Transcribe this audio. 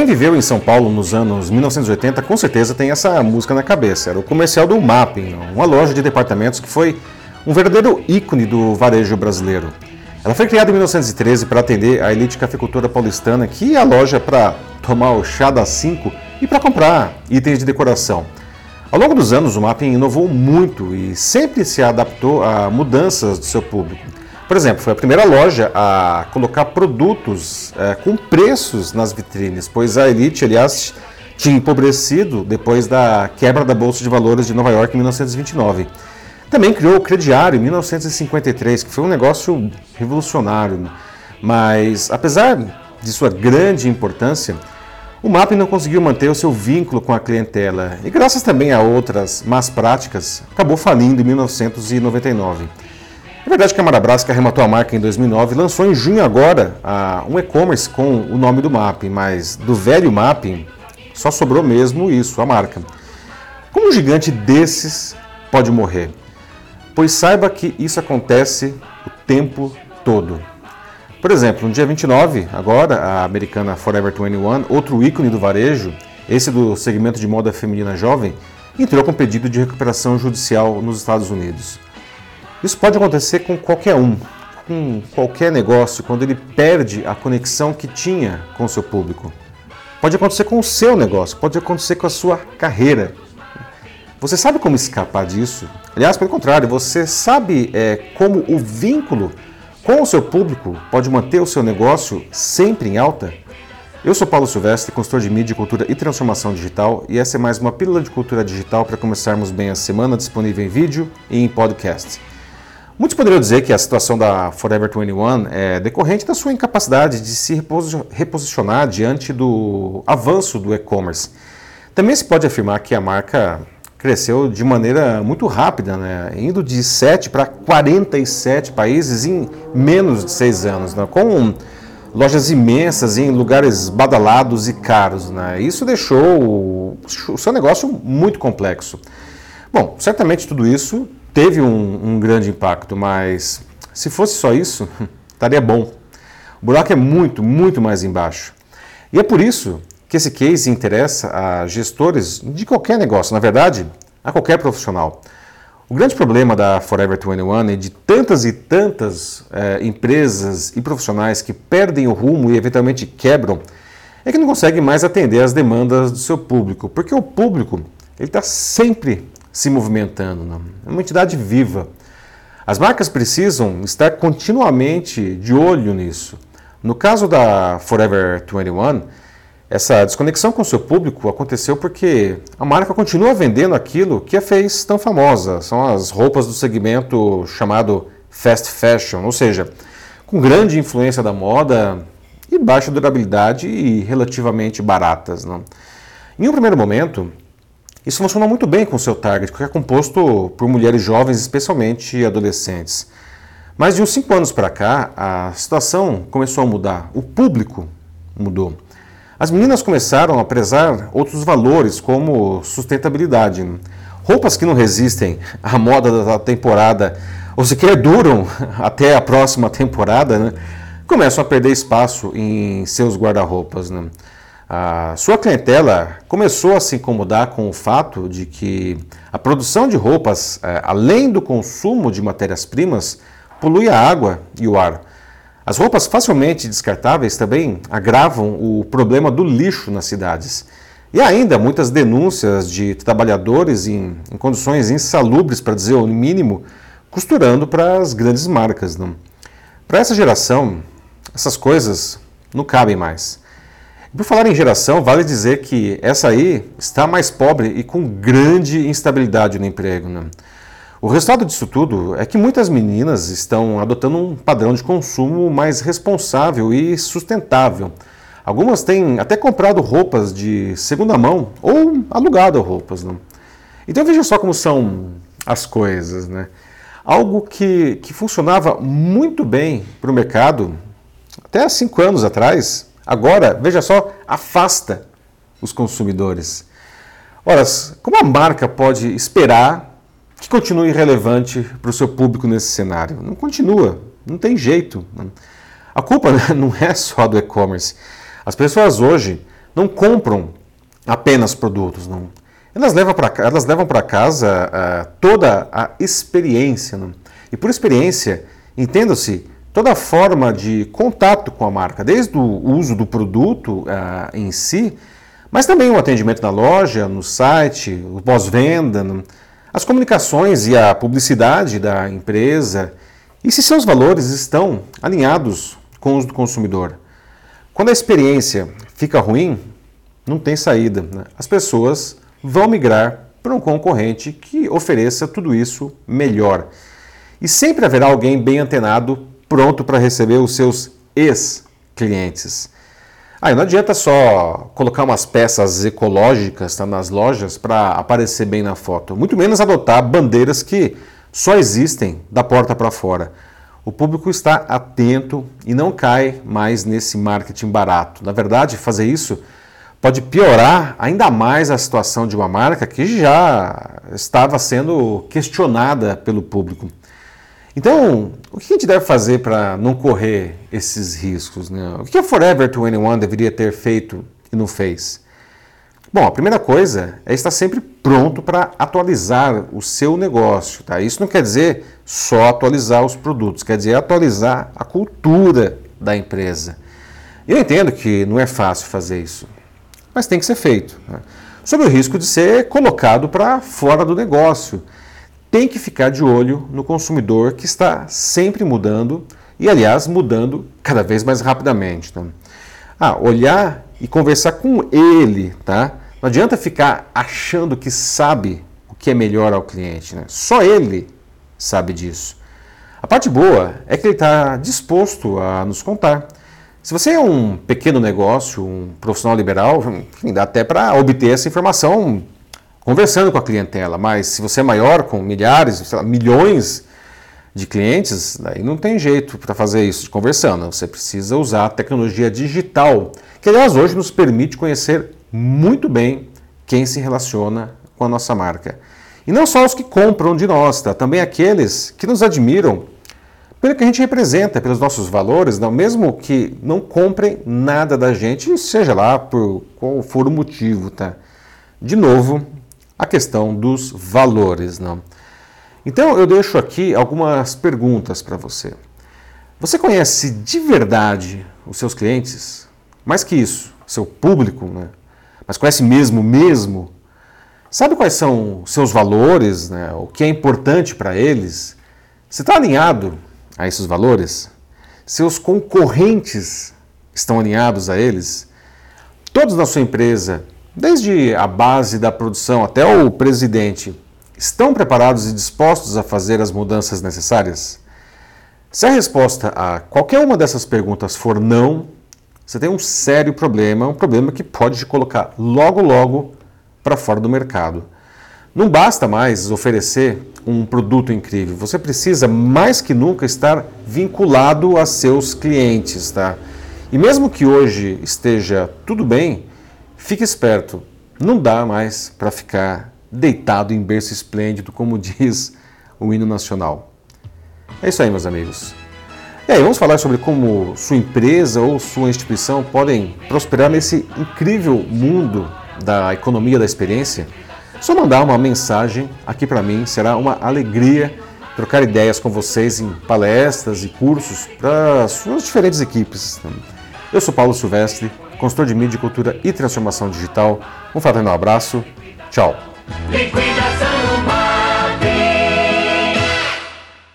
Quem viveu em São Paulo nos anos 1980 com certeza tem essa música na cabeça. Era o comercial do Mapping, uma loja de departamentos que foi um verdadeiro ícone do varejo brasileiro. Ela foi criada em 1913 para atender a elite cafeicultora paulistana que ia à loja para tomar o chá das 5 e para comprar itens de decoração. Ao longo dos anos, o Mapping inovou muito e sempre se adaptou a mudanças do seu público. Por exemplo, foi a primeira loja a colocar produtos é, com preços nas vitrines, pois a Elite, aliás, tinha empobrecido depois da quebra da Bolsa de Valores de Nova York em 1929. Também criou o crediário em 1953, que foi um negócio revolucionário. Mas, apesar de sua grande importância, o MAP não conseguiu manter o seu vínculo com a clientela e, graças também a outras más práticas, acabou falindo em 1999. É verdade que a Marabras, que arrematou a marca em 2009, lançou em junho agora um e-commerce com o nome do Mapping, mas do velho Mapping só sobrou mesmo isso, a marca. Como um gigante desses pode morrer? Pois saiba que isso acontece o tempo todo. Por exemplo, no dia 29, agora, a americana Forever 21, outro ícone do varejo, esse do segmento de moda feminina jovem, entrou com pedido de recuperação judicial nos Estados Unidos. Isso pode acontecer com qualquer um, com qualquer negócio, quando ele perde a conexão que tinha com o seu público. Pode acontecer com o seu negócio, pode acontecer com a sua carreira. Você sabe como escapar disso? Aliás, pelo contrário, você sabe é, como o vínculo com o seu público pode manter o seu negócio sempre em alta? Eu sou Paulo Silvestre, consultor de mídia, cultura e transformação digital, e essa é mais uma pílula de cultura digital para começarmos bem a semana, disponível em vídeo e em podcast. Muitos poderiam dizer que a situação da Forever 21 é decorrente da sua incapacidade de se reposicionar diante do avanço do e-commerce. Também se pode afirmar que a marca cresceu de maneira muito rápida, né? indo de 7 para 47 países em menos de 6 anos, né? com lojas imensas em lugares badalados e caros. Né? Isso deixou o seu negócio muito complexo. Bom, certamente tudo isso teve um, um grande impacto, mas se fosse só isso, estaria bom. O buraco é muito, muito mais embaixo. E é por isso que esse case interessa a gestores de qualquer negócio, na verdade, a qualquer profissional. O grande problema da Forever 21 e de tantas e tantas é, empresas e profissionais que perdem o rumo e eventualmente quebram é que não conseguem mais atender às demandas do seu público, porque o público ele está sempre se movimentando. Não? É uma entidade viva. As marcas precisam estar continuamente de olho nisso. No caso da Forever 21, essa desconexão com seu público aconteceu porque a marca continua vendendo aquilo que a fez tão famosa. São as roupas do segmento chamado fast fashion, ou seja, com grande influência da moda e baixa durabilidade e relativamente baratas. Não? Em um primeiro momento, isso funciona muito bem com o seu target, que é composto por mulheres jovens, especialmente adolescentes. Mas de uns cinco anos para cá, a situação começou a mudar. O público mudou. As meninas começaram a prezar outros valores, como sustentabilidade. Roupas que não resistem à moda da temporada, ou sequer duram até a próxima temporada, né, começam a perder espaço em seus guarda-roupas. Né? A sua clientela começou a se incomodar com o fato de que a produção de roupas, é, além do consumo de matérias-primas, polui a água e o ar. As roupas facilmente descartáveis também agravam o problema do lixo nas cidades. E ainda muitas denúncias de trabalhadores em, em condições insalubres, para dizer o mínimo, costurando para as grandes marcas. Para essa geração, essas coisas não cabem mais. Por falar em geração, vale dizer que essa aí está mais pobre e com grande instabilidade no emprego. Né? O resultado disso tudo é que muitas meninas estão adotando um padrão de consumo mais responsável e sustentável. Algumas têm até comprado roupas de segunda mão ou alugado roupas. Né? Então veja só como são as coisas. Né? Algo que, que funcionava muito bem para o mercado até há cinco anos atrás Agora, veja só, afasta os consumidores. Ora, como a marca pode esperar que continue relevante para o seu público nesse cenário? Não continua, não tem jeito. A culpa não é só do e-commerce. As pessoas hoje não compram apenas produtos, não. Elas levam para elas levam para casa uh, toda a experiência, não? e por experiência entenda-se toda forma de contato com a marca, desde o uso do produto uh, em si, mas também o atendimento na loja, no site, o pós-venda, as comunicações e a publicidade da empresa e se seus valores estão alinhados com os do consumidor. Quando a experiência fica ruim, não tem saída. Né? As pessoas vão migrar para um concorrente que ofereça tudo isso melhor. E sempre haverá alguém bem antenado, pronto para receber os seus ex-clientes. Aí não adianta só colocar umas peças ecológicas tá, nas lojas para aparecer bem na foto, muito menos adotar bandeiras que só existem da porta para fora. O público está atento e não cai mais nesse marketing barato. Na verdade, fazer isso pode piorar ainda mais a situação de uma marca que já estava sendo questionada pelo público. Então, o que a gente deve fazer para não correr esses riscos? Né? O que a Forever 21 deveria ter feito e não fez? Bom, a primeira coisa é estar sempre pronto para atualizar o seu negócio. Tá? Isso não quer dizer só atualizar os produtos, quer dizer atualizar a cultura da empresa. Eu entendo que não é fácil fazer isso, mas tem que ser feito. Né? Sob o risco de ser colocado para fora do negócio tem que ficar de olho no consumidor que está sempre mudando e, aliás, mudando cada vez mais rapidamente. Tá? Ah, olhar e conversar com ele, tá? Não adianta ficar achando que sabe o que é melhor ao cliente, né? Só ele sabe disso. A parte boa é que ele está disposto a nos contar. Se você é um pequeno negócio, um profissional liberal, dá até para obter essa informação conversando com a clientela, mas se você é maior, com milhares, lá, milhões de clientes, daí não tem jeito para fazer isso de conversando. Você precisa usar a tecnologia digital, que aliás hoje nos permite conhecer muito bem quem se relaciona com a nossa marca. E não só os que compram de nós, tá? também aqueles que nos admiram pelo que a gente representa, pelos nossos valores, não, mesmo que não comprem nada da gente, seja lá por qual for o motivo. Tá? De novo, a questão dos valores. Não? Então eu deixo aqui algumas perguntas para você. Você conhece de verdade os seus clientes? Mais que isso, seu público, né? mas conhece mesmo, mesmo? Sabe quais são os seus valores, né? o que é importante para eles? Você está alinhado a esses valores? Seus concorrentes estão alinhados a eles? Todos na sua empresa desde a base da produção até o presidente, estão preparados e dispostos a fazer as mudanças necessárias? Se a resposta a qualquer uma dessas perguntas for não, você tem um sério problema, um problema que pode te colocar logo, logo para fora do mercado. Não basta mais oferecer um produto incrível, você precisa mais que nunca estar vinculado a seus clientes, tá? E mesmo que hoje esteja tudo bem, Fique esperto, não dá mais para ficar deitado em berço esplêndido, como diz o hino nacional. É isso aí, meus amigos. E aí, vamos falar sobre como sua empresa ou sua instituição podem prosperar nesse incrível mundo da economia da experiência? Só mandar uma mensagem aqui para mim, será uma alegria trocar ideias com vocês em palestras e cursos para suas diferentes equipes. Eu sou Paulo Silvestre consultor de mídia, cultura e transformação digital. Um fraternal abraço. Tchau.